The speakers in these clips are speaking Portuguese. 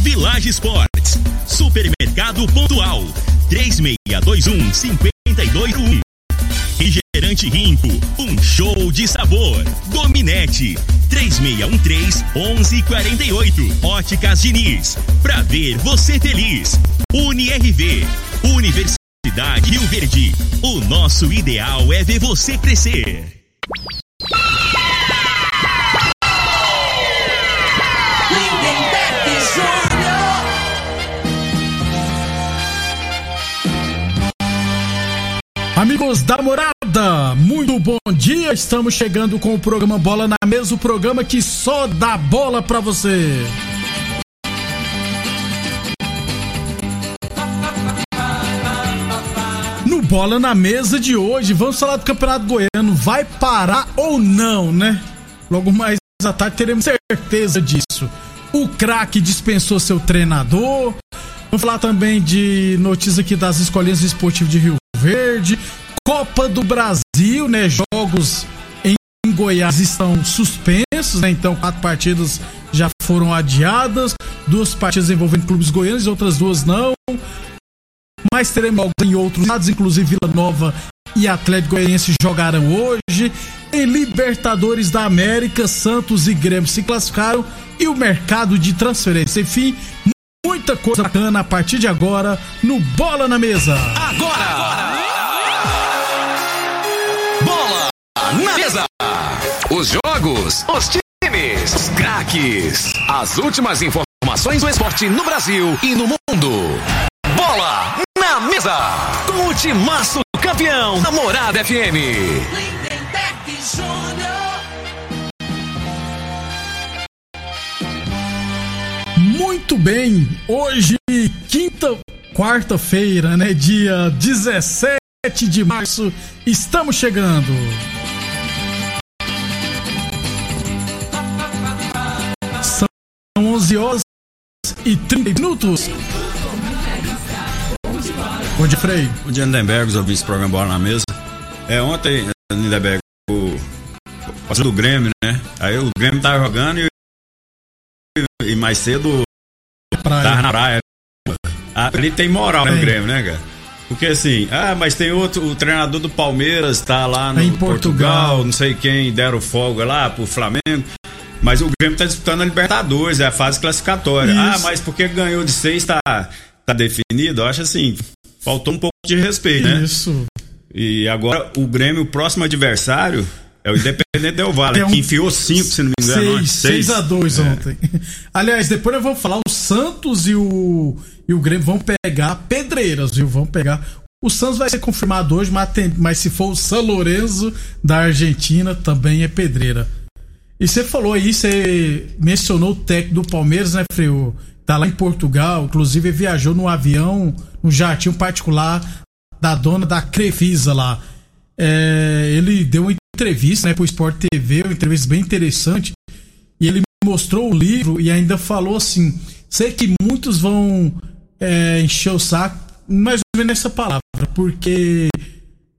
Village Sports, Supermercado Pontual, 3621 5221. Refrigerante Rinco, um show de sabor. Dominete, 3613 1148. Óticas Diniz, pra ver você feliz. UniRV, Universidade Rio Verde. O nosso ideal é ver você crescer. Amigos da morada, muito bom dia. Estamos chegando com o programa Bola na Mesa o programa que só dá bola pra você. No Bola na Mesa de hoje, vamos falar do Campeonato Goiano. Vai parar ou não, né? Logo mais à tarde teremos certeza disso. O craque dispensou seu treinador. Vamos falar também de notícias aqui das escolinhas esportivas de Rio Verde. Copa do Brasil, né? Jogos em Goiás estão suspensos, né? Então, quatro partidas já foram adiadas. Duas partidas envolvendo clubes goianos outras duas não. Mas teremos jogos em outros estados, inclusive Vila Nova e Atlético Goianiense jogaram hoje. Em Libertadores da América, Santos e Grêmio se classificaram e o mercado de transferência. Enfim, muita coisa bacana a partir de agora no Bola na Mesa. Agora! agora. Na Mesa! Os jogos, os times, os craques. As últimas informações do esporte no Brasil e no mundo. Bola na Mesa! Com o timaço campeão da Morada FM. Muito bem, hoje, quinta, quarta-feira, né? Dia 17 de março, estamos chegando. 11 horas e 30 minutos. Bom dia, Frei. Bom dia, Lindenberg, ouvi esse programa Bola na Mesa. É, ontem, Lindenberg, o passou do Grêmio, né? Aí o Grêmio tava jogando e, e mais cedo praia. tava na praia. Ali tem moral no Grêmio, né, cara? Porque assim, ah, mas tem outro, o treinador do Palmeiras tá lá no Em Portugal, Portugal. não sei quem deram folga lá pro Flamengo. Mas o Grêmio tá disputando a Libertadores, é a fase classificatória. Isso. Ah, mas porque ganhou de seis tá, tá definido? Eu acho assim, faltou um pouco de respeito, né? Isso. E agora o Grêmio, o próximo adversário é o Independente Del Valle, É um- que enfiou cinco, se não me engano. não é? 6 a 2 É. ontem. Aliás, depois nós vamos falar, o Santos e o, e o Grêmio vão pegar pedreiras, viu? Vão pegar. O Santos vai ser confirmado hoje, mas, tem- mas se for o San Lorenzo da Argentina, também é pedreira. E você falou aí, você mencionou o técnico do Palmeiras, né, Freio? Tá lá em Portugal, inclusive viajou no avião, no jatinho particular da dona da Crefisa lá. É, ele deu uma entrevista né, pro Sport TV, uma entrevista bem interessante, e ele mostrou o livro e ainda falou assim: sei que muitos vão é, encher o saco, mais ou menos essa palavra, porque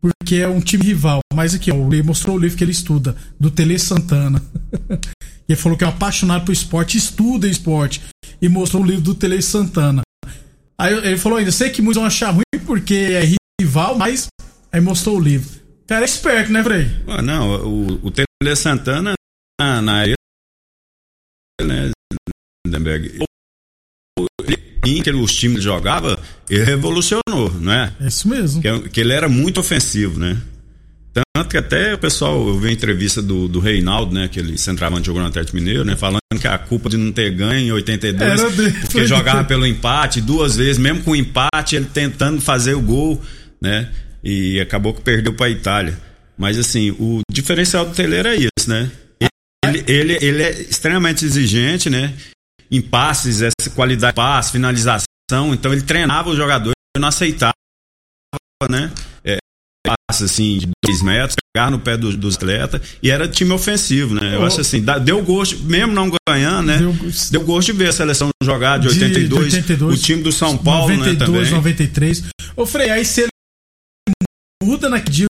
porque é um time rival. Mas aqui, ó, ele mostrou o livro que ele estuda, do Tele Santana. ele falou que é apaixonado por esporte, estuda esporte. E mostrou o livro do Tele Santana. Aí ele falou ainda, sei que muitos vão achar ruim porque é rival, mas aí mostrou o livro. Cara, é esperto, né, Frei? Ah, não, o, o Tele Santana, na, na era, né, o- que os times jogava, ele revolucionou, não é? É isso mesmo. Que, que ele era muito ofensivo, né? Tanto que até o pessoal, eu vi a entrevista do, do Reinaldo, né? Aquele centroavante jogou no Atlético Mineiro, né? Falando que a culpa de não ter ganho em 82, Era dele. porque jogava pelo empate duas vezes, mesmo com o empate, ele tentando fazer o gol, né? E acabou que perdeu para a Itália. Mas assim, o diferencial do Tele era isso, né? Ele, ele, ele é extremamente exigente, né? Em passes, essa qualidade de passe, finalização. Então ele treinava o jogador e não aceitava, né? É, passe assim de dois metros, pegar no pé dos, dos atletas. E era time ofensivo, né? Eu Oh. acho assim, deu gosto, mesmo não ganhando, né? Deu Deu, gosto. de ver a seleção jogar de De- 82, de 82, o time do São Paulo, 92, né? Também. 93. Ô, Frei, aí se ele muda naquele dia,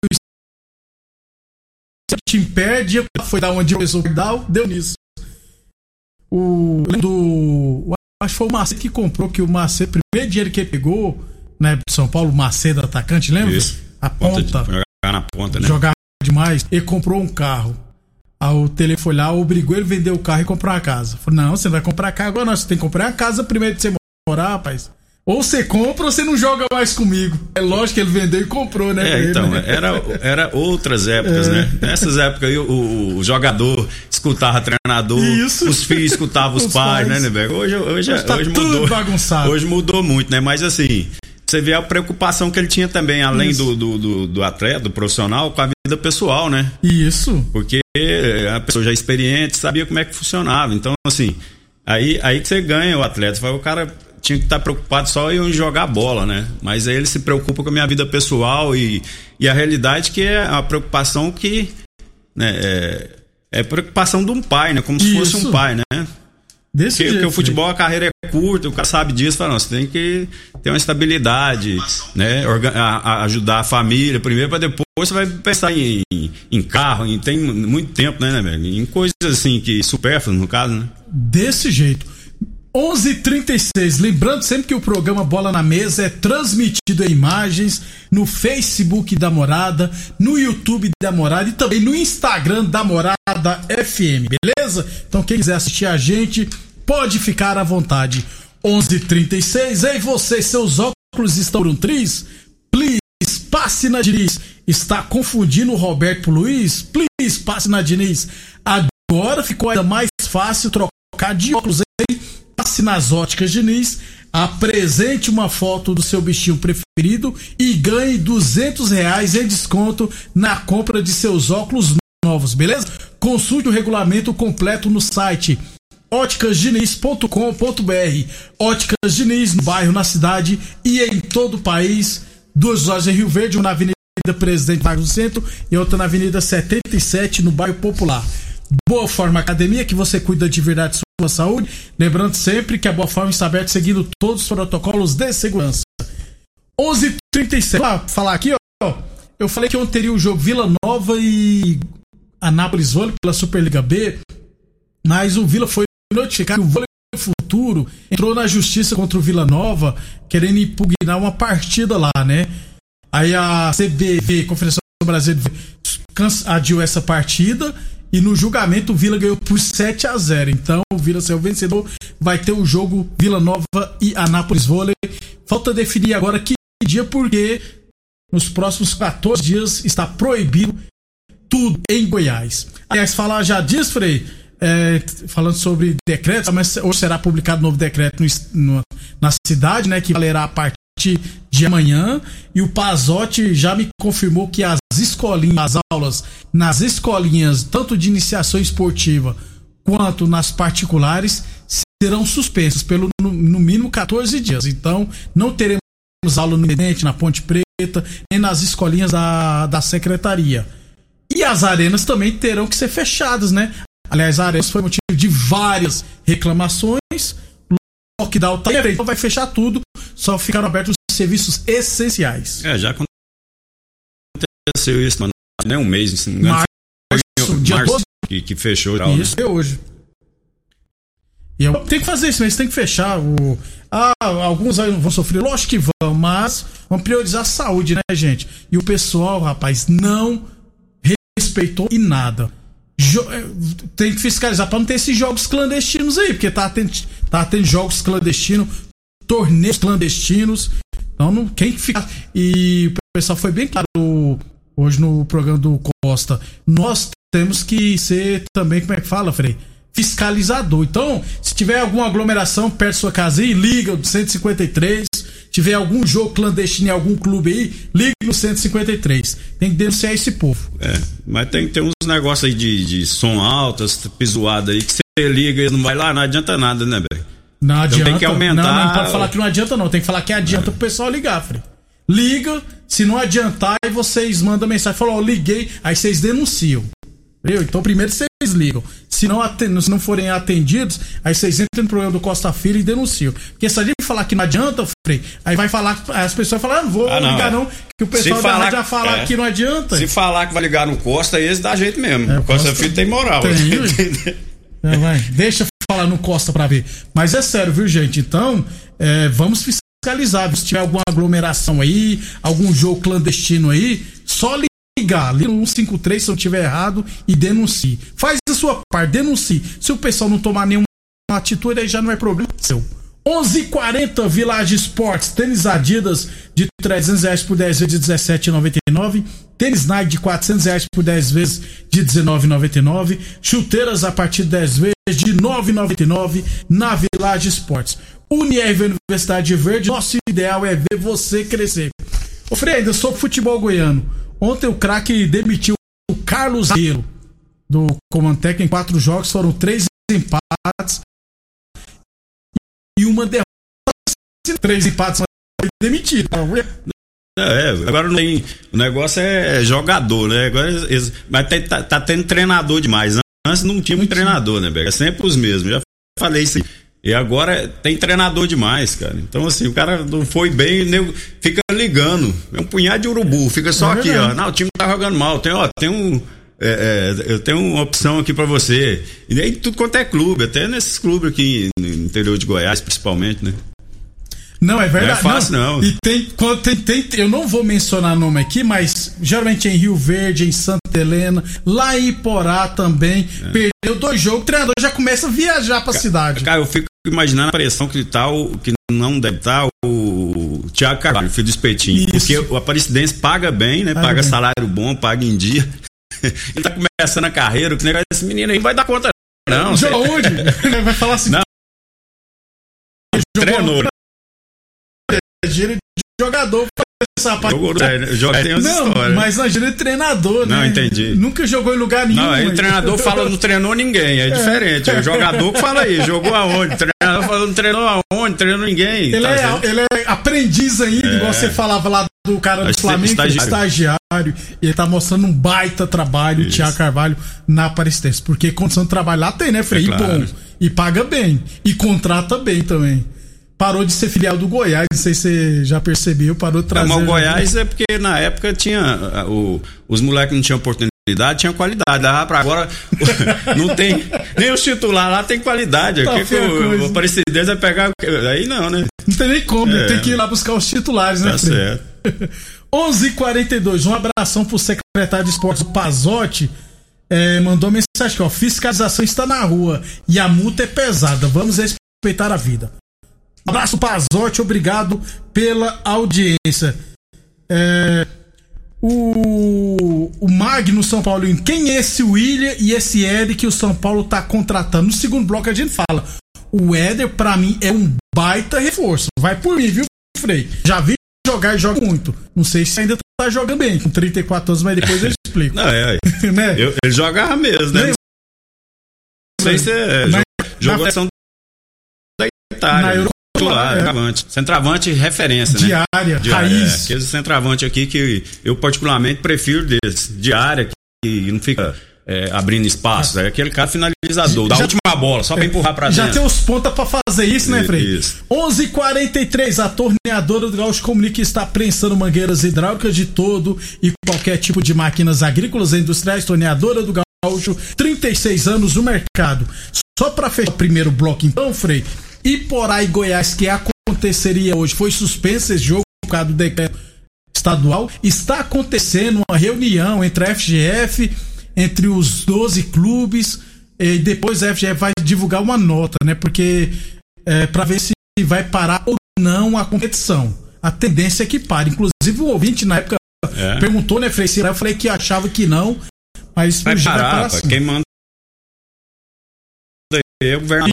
o time perde, foi dar onde começou dar, deu nisso. O do. Acho que foi o Macedo que comprou, que o Macedo, primeiro dinheiro que ele pegou na época de São Paulo, o Macedo atacante, lembra? Isso. A ponta. Jogar na ponta, né? Jogar demais. Ele comprou um carro. Aí o tele foi lá, obrigou ele a vender o carro e comprar uma casa. Falei, não, você não vai comprar carro agora, não. Você tem que comprar a casa primeiro de você morar, rapaz. Ou você compra ou você não joga mais comigo. É lógico que ele vendeu e comprou, né? É, ele, então, né? era, era outras épocas, É. né? Nessas épocas aí, o, o jogador escutava treinador, Isso. os filhos escutavam os, Os pais, pais. né, Neberg? Hoje, hoje, Hoje tá hoje tudo mudou. bagunçado. Hoje mudou muito, né? Mas assim, você vê a preocupação que ele tinha também, além do, do, do, do atleta, do profissional, com a vida pessoal, né? Isso. Porque a pessoa já experiente sabia como é que funcionava. Então, assim, aí, aí que você ganha o atleta. Você fala, O cara tinha que estar preocupado só em jogar bola, né? Mas aí ele se preocupa com a minha vida pessoal e, e a realidade que é a preocupação que. Né, é, é preocupação de um pai, né? Como se fosse Isso. um pai, né? Desse Porque, jeito. porque o futebol, a carreira é curta, o cara sabe disso, fala, não, você tem que ter uma estabilidade, né? Orga- a- a- ajudar a família primeiro, para depois você vai pensar em, em, em carro, em, tem muito tempo, né, né, velho? Em coisas assim que supérfluas, no caso, né? Desse jeito. 11:36. Lembrando sempre que o programa Bola na Mesa é transmitido em imagens no Facebook da Morada, no YouTube da Morada e também no Instagram da Morada FM, beleza? Então quem quiser assistir a gente pode ficar à vontade. 11:36. Ei você, seus óculos estão um tris? Please, passe na Diniz. Está confundindo o Roberto o Luiz? Please, passe na Diniz. Agora ficou ainda mais fácil trocar de óculos, hein? Passe nas óticas Diniz, apresente uma foto do seu bichinho preferido e ganhe 200 reais em desconto na compra de seus óculos novos, beleza? Consulte o regulamento completo no site óticasdiniz.com.br Óticas Diniz, no bairro, na cidade e em todo o país. Duas lojas em Rio Verde, uma na Avenida Presidente Vargas do Centro e outra na Avenida 77, no bairro Popular. Boa Forma Academia, que você cuida de verdade de sua saúde. Lembrando sempre que a Boa Forma está aberta seguindo todos os protocolos de segurança. 11:37. Lá, falar aqui, ó. Eu falei que ontem teria o jogo Vila Nova e Anápolis Vôlei pela Superliga B, mas o Vila foi notificado que o Vôlei Futuro entrou na justiça contra o Vila Nova, querendo impugnar uma partida lá, né? Aí a CBV, Confederação Brasileira, adiou essa partida e no julgamento o Vila ganhou por 7 a 0 Então o Vila saiu vencedor. Vai ter o jogo Vila Nova e Anápolis Vôlei. Falta definir agora que dia, porque nos próximos 14 dias está proibido tudo em Goiás. Aliás, falar já disso, Frei, é, falando sobre decretos, mas hoje será publicado um novo decreto no no- na cidade, né, que valerá a partir de amanhã, e o Pazotti já me confirmou que as escolinhas, as aulas nas escolinhas, tanto de iniciação esportiva quanto nas particulares, serão suspensas pelo no, mínimo 14 dias. Então, não teremos aula no Independente, na Ponte Preta, nem nas escolinhas da, da secretaria. E as arenas também terão que ser fechadas, né? Aliás, a arenas foi motivo de várias reclamações. Lockdown tá aí, então vai fechar tudo, só ficaram abertos os serviços essenciais. É, já aconteceu isso, mano. Nem um mês, se não me engano. Março, dia março 12 que, que fechou. né? Isso é hoje. E eu tenho que fazer isso, mas tem que fechar o. Ah, alguns aí vão sofrer, lógico que vão, mas vamos priorizar a saúde, né, gente? E o pessoal, rapaz, não respeitou e nada. Jo- eh, tem que fiscalizar pra não ter esses jogos clandestinos aí, porque tá tendo, tá tendo jogos clandestinos, torneios clandestinos. Então, não, quem fica. E o pessoal foi bem claro hoje no programa do Costa. Nós temos que ser também, como é que fala, Frei? Fiscalizador. Então, se tiver alguma aglomeração perto da sua casa aí, liga o 153. Tiver algum jogo clandestino em algum clube aí, ligue no 153. Tem que denunciar esse povo. É, mas tem, tem uns negócios aí de, de som alto, pisoada aí, que você liga e não vai lá, não adianta nada, né, velho? Não Então adianta. tem que aumentar Não, não pode o- falar que não adianta, não. Tem que falar que adianta pro pessoal ligar, Frei. Liga, se não adiantar, aí vocês mandam mensagem, falam, ó, liguei, aí vocês denunciam. Entendeu? Então primeiro vocês ligam. Se não, se não forem atendidos, aí vocês entram no programa do Costa Filho e denunciam. Porque se a gente falar que não adianta, Frei, aí vai falar, aí as pessoas falam, ah, não vou Ah, não, ligar é. não, que o pessoal Se falar- já falar é. que não adianta. Se falar que vai ligar no Costa, esse dá jeito mesmo. É, o Costa Costa- Filho tem moral. Tem, né? ui. É, vai, deixa Mariano Costa para ver. Mas é sério, viu, gente? Então, é, vamos fiscalizar. Se tiver alguma aglomeração aí, algum jogo clandestino aí, só ligar, liga no 153 se eu tiver errado e denuncie. Faz a sua parte, denuncie. Se o pessoal não tomar nenhuma atitude, aí já não é problema seu. 11:40 Village Sports, tênis Adidas de 300 reais por 10 vezes de 17,99, tênis Nike de 400 reais por 10 vezes de 19,99, chuteiras a partir de 10 vezes de 9,99 na Village Sports. Unirv Universidade Verde, nosso ideal é ver você crescer. Ô Frei, ainda sobre futebol goiano. Ontem o craque demitiu o Carlos Zagueiro do Comantec em quatro jogos, foram três empates Três empates foi demitido. É, agora não tem. O negócio é jogador, né? Agora, mas tá, tá, tá tendo treinador demais. Antes não tinha um treinador, né, Bega? É sempre os mesmos. Já falei isso. E agora tem treinador demais, cara. Então, assim, o cara não foi bem, fica ligando. É um punhado de urubu, fica só é aqui, ó. Não, o time tá jogando mal. Tem, ó, tem um. É, é, eu tenho uma opção aqui para você. E aí tudo quanto é clube, até nesses clubes aqui no interior de Goiás, principalmente, né? Não, é verdade. Não é fácil, não. não. E tem, quando tem, tem, eu não vou mencionar nome aqui, mas geralmente em Rio Verde, em Santa Helena, lá em Iporá também, é. perdeu dois jogos, o treinador já começa a viajar pra cidade. Cara, eu fico imaginando a pressão que tá o, que não deve estar tá o Thiago Carvalho, filho do Espetinho. Isso. Porque o Aparecidense paga bem, né? Paga, paga salário bom, paga em dia. Ele tá começando a carreira, que negócio esse menino aí não vai dar conta, não. Jogou onde? vai falar assim. Não. Treinou. Giro de jogador rapaz. Jogou, é, não, mas imagina de treinador, né? Não, entendi. Nunca jogou em lugar nenhum. Não, aí o treinador fala não treinou ninguém, é, é. diferente. É o jogador que fala aí, jogou aonde? O treinador fala não treinou aonde, treinou ninguém. Ele, tá é, ele é aprendiz ainda, é. igual você falava lá do cara do Flamengo, estagiário. estagiário. E ele tá mostrando um baita trabalho, Isso. o Thiago Carvalho, na Aparecidense. Porque condição de trabalho lá tem, né, Frei? É claro. Bom. E paga bem. E contrata bem também parou de ser filial do Goiás, não sei se você já percebeu, parou de trazer. Não, mas o Goiás é porque na época tinha. O, os moleques não tinham oportunidade, tinha qualidade. Ah, pra agora não tem. Nem os titulares lá tem qualidade. Tá o, o Aparecidense vai pegar. Aí não, né? Não tem nem como, é. tem que ir lá buscar os titulares, né? Tá certo. 11:42 um abração pro secretário de esportes, o Pazotti. É, mandou mensagem aqui, ó. Fiscalização está na rua e a multa é pesada. Vamos respeitar a vida. Abraço, Pazotti, obrigado pela audiência. É, o, o Magno São Paulo, quem é esse William e esse Éder que o São Paulo tá contratando? No segundo bloco a gente fala. O Éder, pra mim, é um baita reforço. Vai por mim, viu, Frei? Já vi jogar e joga muito. Não sei se ainda tá jogando bem, com 34 anos, mas depois eu explico. Não, é, é. né? eu, ele jogava mesmo, né? Não sei se é, na, jogou na, da Itália. Na titular, é. centroavante. Centroavante referência, né? Diária, Diária, raiz. É. Aquele centroavante aqui que eu particularmente prefiro desse. Diária, que não fica é, abrindo espaço. É aquele cara finalizador, da última bola, só pra empurrar pra já dentro. Já tem os pontas pra fazer isso, né, Frei? Isso. 11:43 a torneadora do Gaúcho comunica que está prensando mangueiras hidráulicas de todo e qualquer tipo de máquinas agrícolas e industriais. Torneadora do Gaúcho, 36 anos no mercado. Só para fechar o primeiro bloco, então, Frei, Iporá e Goiás, que aconteceria hoje, foi suspenso esse jogo por causa do decreto estadual. Está acontecendo uma reunião entre a FGF, entre os 12 clubes, e depois a FGF vai divulgar uma nota, né? Porque é, para ver se vai parar ou não a competição. A tendência é que pare. Inclusive o ouvinte na época é. perguntou, né, Frei Eu falei que achava que não, mas vai parar, vai parar assim. quem manda o governo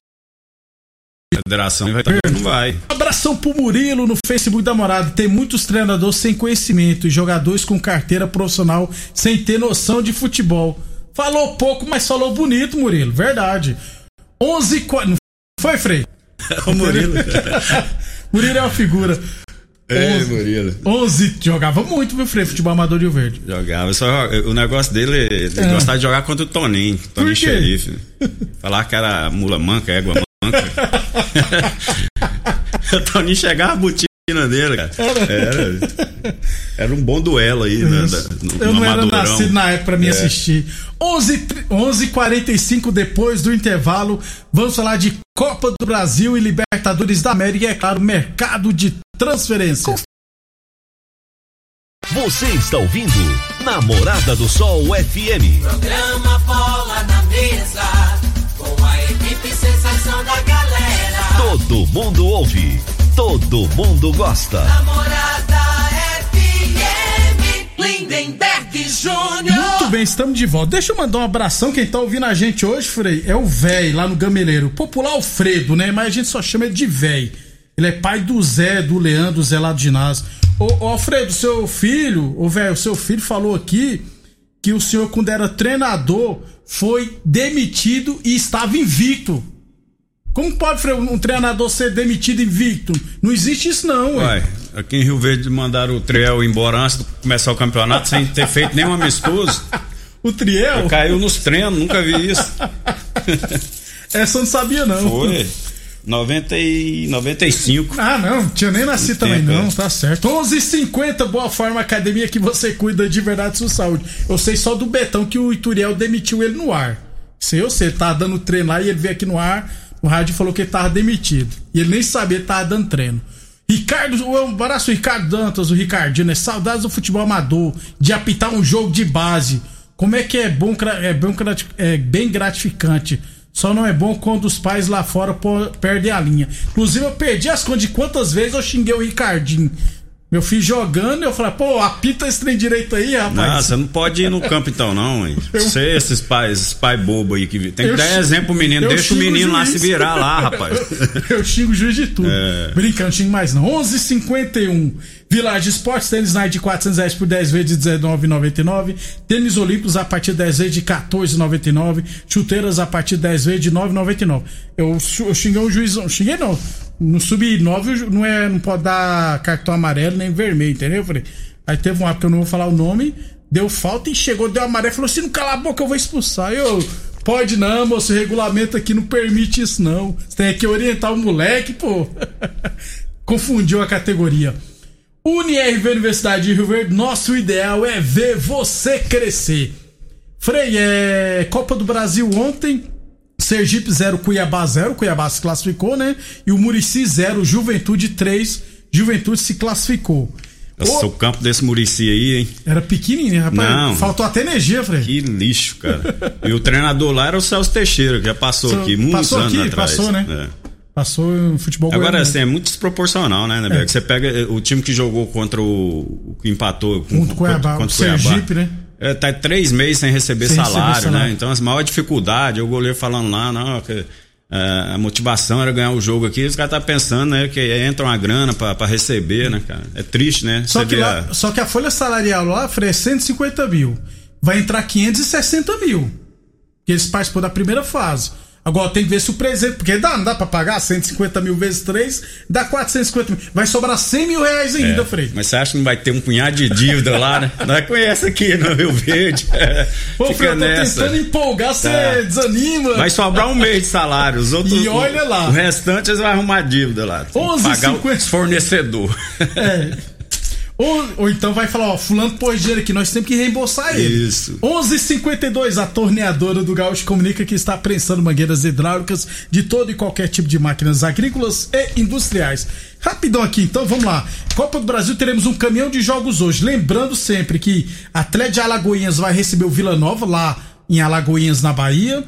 Federação vai não vai. Abração pro Murilo no Facebook da Morada. Tem muitos treinadores sem conhecimento e jogadores com carteira profissional sem ter noção de futebol. Falou pouco, mas falou bonito, Murilo. Verdade. 11 Não foi, Frei? o Murilo. Murilo é uma figura. Ei, Murilo. 11 jogava muito, meu Frei, futebol amador de Verde. Jogava, só o negócio dele, ele é. gostava de jogar contra o Toninho, Toninho Xerife. Falar que era mula manca, égua manca. o Toninho chegava, botinha dele, cara. Era, era um bom duelo aí, né? No, Eu não era nascido na época pra me é. assistir. 11h45 11, depois do intervalo, vamos falar de Copa do Brasil e Libertadores da América e, é claro, mercado de transferência. Você está ouvindo Namorada do Sol FM. Programa Bola na Mesa, com a equipe sensação da galera. Todo mundo ouve, todo mundo gosta. Namorada FM, Lindenberg Júnior. Muito bem, estamos de volta. Deixa eu mandar um abração. Quem tá ouvindo a gente hoje, Frei, é o véi lá no Gameleiro. Popular Alfredo, né? Mas a gente só chama ele de véi. Ele é pai do Zé, do Leandro, Zé lá do ginásio. Ô, ô Alfredo, seu filho, ô velho, seu filho falou aqui que o senhor, quando era treinador, foi demitido e estava invicto. Como pode um treinador ser demitido invicto? Não existe isso, não, ué. aqui em Rio Verde mandaram o Triel embora antes de começar o campeonato sem ter feito nenhum amistoso. o Triel? Caiu nos treinos, nunca vi isso. Essa eu não sabia, não. Foi. 90 e 95. Ah, não, tinha nem nascido também tempo, não, é. tá certo. 11:50 Boa Forma Academia que você cuida de verdade sua saúde. Eu sei só do Betão que o Ituriel demitiu ele no ar. Sei eu sei, ele tava dando treino lá e ele veio aqui no ar, o rádio falou que ele tava demitido. E ele nem sabia que tava dando treino. Ricardo, um abraço Ricardo Dantas, o Ricardinho, né? Saudades do futebol amador, de apitar um jogo de base. Como é que é bom, é bem, é bem gratificante só não é bom quando os pais lá fora perdem a linha. Inclusive, eu perdi as contas de quantas vezes eu xinguei o Ricardinho. Meu filho jogando, eu falei, pô, apita esse trem direito aí, rapaz. Não, você não pode ir no campo então, não, hein? Eu... Você, esses pais, esses pais bobo aí que tem que eu dar xingo, exemplo pro menino, deixa o menino o lá se virar lá, rapaz. eu xingo o juiz de tudo. É... Brincando, xingo mais não. 11:51 h 51 Village Esportes, tênis Nike de 400 reais por 10 vezes de 19,99. Tênis Olímpicos a partir de 10 vezes de 14,99. Chuteiras a partir de 10 vezes de 9,99. Eu, eu xinguei o juiz, xinguei não. No sub-9 não, é, não pode dar cartão amarelo nem vermelho, entendeu? Eu falei, aí teve um ato que eu não vou falar o nome, deu falta e chegou, deu amarelo, falou assim: não cala a boca, eu vou expulsar. Eu, pode não, moço, o regulamento aqui não permite isso não. Você tem que orientar o moleque, pô. Confundiu a categoria. UniRV Universidade de Rio Verde, nosso ideal é ver você crescer. Frei, é Copa do Brasil ontem, Sergipe 0, Cuiabá 0, Cuiabá se classificou, né? E o Murici 0, Juventude 3, Juventude se classificou. Nossa, o... o campo desse Murici aí, hein? Era pequenininho, rapaz. Não. Faltou até energia, Frei. Que lixo, cara. e o treinador lá era o Celso Teixeira, que já passou aqui muitos passou anos aqui, atrás. Passou, né? É. Passou no futebol Agora, assim, é muito desproporcional, né, né, é. Você pega eh, o time que jogou contra o. que empatou com, contra o Cuiabá, contra o Sergipe, né? É, tá três meses sem receber, sem salário, receber salário, né? Então, a maior dificuldade, o goleiro falando lá, não, que, é, a motivação era ganhar o jogo aqui, os caras tá pensando, né, que entra uma grana para receber, né, cara? É triste, né? Só, que, lá, a... só que a folha salarial lá, Frei, é 150 mil. Vai entrar 560 mil. Que eles participam da primeira fase. Agora tem que ver se o presente. Porque dá, não dá pra pagar 150 mil vezes 3, dá 450 mil. Vai sobrar 100 mil reais ainda, é, Frei. Mas você acha que não vai ter um punhado de dívida lá, né? Nós conhece aqui no Rio Verde. É, Pô, Frei, eu tô nessa. tentando empolgar, você tá. desanima. Vai sobrar um mês de salário. Os outros, e olha lá. O, restante eles vão arrumar dívida lá. 11, pagar 50... o fornecedor. É. Ou, ou então vai falar, ó, fulano pôs dinheiro aqui, nós temos que reembolsar ele. Isso. 11:52 a torneadora do Gaúcho comunica que está prensando mangueiras hidráulicas de todo e qualquer tipo de máquinas agrícolas e industriais. Rapidão aqui, então vamos lá. Copa do Brasil teremos um caminhão de jogos hoje. Lembrando sempre que Atlético de Alagoinhas vai receber o Vila Nova lá em Alagoinhas, na Bahia.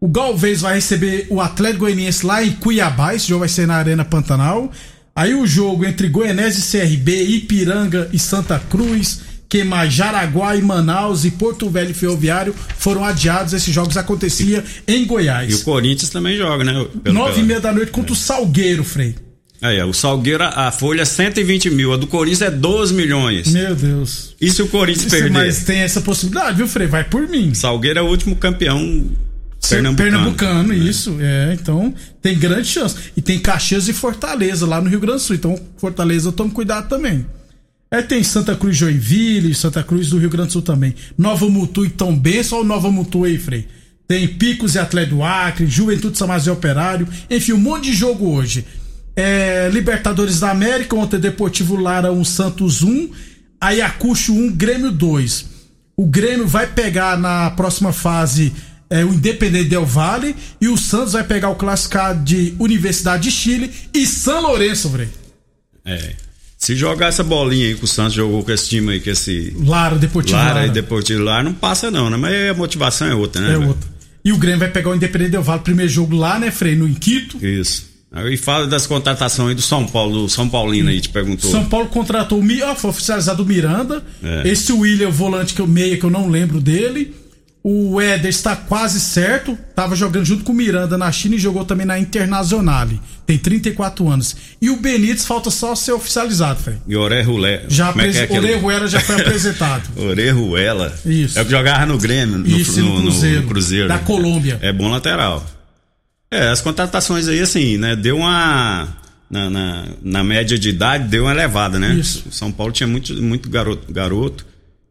O Galvez vai receber o Atlético Goianiense lá em Cuiabá. Esse jogo vai ser na Arena Pantanal. Aí o jogo entre Goianese e CRB, Ipiranga e Santa Cruz, que mais Jaraguá e Manaus e Porto Velho e Ferroviário foram adiados. Esses jogos aconteciam em Goiás. E o Corinthians também joga, né? Nove e meia da noite contra é. o Salgueiro, Frei. Aí, o Salgueiro, a folha é 120 mil, a do Corinthians é 12 milhões. Meu Deus. E se o Corinthians Isso, perder? Mas tem essa possibilidade, viu, Frei? Vai por mim. Salgueiro é o último campeão Pernambucano. Pernambucano, isso. É, então tem grande chance. E tem Caxias e Fortaleza lá no Rio Grande do Sul. Então, Fortaleza, tome cuidado também. É, tem Santa Cruz Joinville, Santa Cruz do Rio Grande do Sul também. Nova Mutu e Benção, olha o Nova Mutu aí, Frei. Tem Picos e Atlético do Acre, Juventude São Operário, enfim, um monte de jogo hoje. É, Libertadores da América, ontem Deportivo Lara 1, Santos 1, Ayacucho 1, Grêmio 2. O Grêmio vai pegar na próxima fase é, o Independente Del Valle e o Santos vai pegar o classificado de Universidade de Chile e São Lourenço, Vrei. É. Se jogar essa bolinha aí que o Santos jogou com esse time aí, que esse. Lara, Deportivo Lara, Lara. e Deportivo Lara, não passa não, né? Mas a motivação é outra, né? É outro. E o Grêmio vai pegar o Independente Del Valle, primeiro jogo lá, né, Frei? No Quito. Isso. Aí fala das contratações aí do São Paulo, do São Paulino aí, te perguntou. São Paulo contratou o ó, foi oficializado o Miranda. É. Esse William, o volante que eu meia, que eu não lembro dele. O Éder está quase certo. Tava jogando junto com o Miranda na China e jogou também na Internazionale. Tem 34 anos. E o Benítez falta só ser oficializado, Frei. E Orejuela. Já é é apresen- aquele? Orejuela já foi apresentado. Orejuela. Isso. É o que jogava no Grêmio, no, Isso, no no- no- Cruzeiro. no Cruzeiro. Da né? Colômbia. É bom lateral. É, as contratações aí, assim, né? Deu uma. Na, na, na média de idade, deu uma elevada, né? Isso. O São Paulo tinha muito, muito garoto. garoto.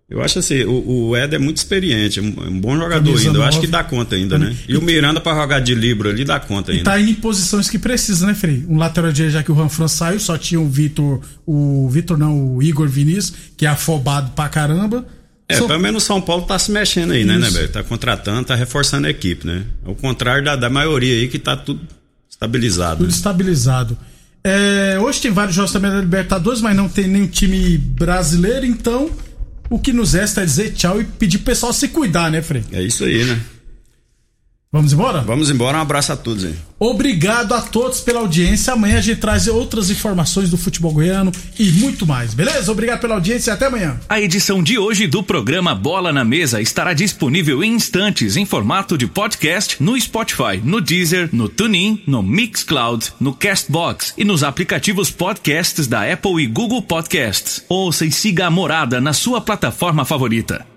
Eu acho assim, o, o Ed é muito experiente, é um, é um bom jogador Camisa ainda. Eu acho que dá conta ainda, né? E o Miranda pra jogar de Libro ali dá conta E ainda. tá indo em posições que precisa, né, Frei? Um lateral direito, já que o Ranfran saiu, só tinha o Vitor. O Vitor não, o Igor Vinícius, que é afobado pra caramba. É, pelo menos o São Paulo tá se mexendo aí, né, né, velho? Tá contratando, tá reforçando a equipe, né? Ao contrário da, da maioria aí que tá tudo estabilizado. Tudo né? estabilizado. É, hoje tem vários jogos também da Libertadores, mas não tem nenhum time brasileiro, então o que nos resta é dizer tchau e pedir pro pessoal se cuidar, né, Frei? É isso aí, né? Vamos embora? Vamos embora, um abraço a todos aí. Obrigado a todos pela audiência. Amanhã a gente traz outras informações do futebol goiano e muito mais, beleza? Obrigado pela audiência e até amanhã. A edição de hoje do programa Bola na Mesa estará disponível em instantes em formato de podcast no Spotify, no Deezer, no TuneIn, no Mixcloud, no Castbox e nos aplicativos podcasts da Apple e Google Podcasts. Ouça e siga a Morada na sua plataforma favorita.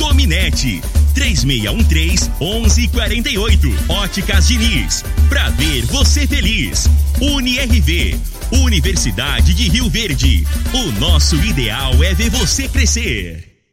Dominete, 3613 1148. Óticas Diniz, pra ver você feliz. UniRV, Universidade de Rio Verde. O nosso ideal é ver você crescer.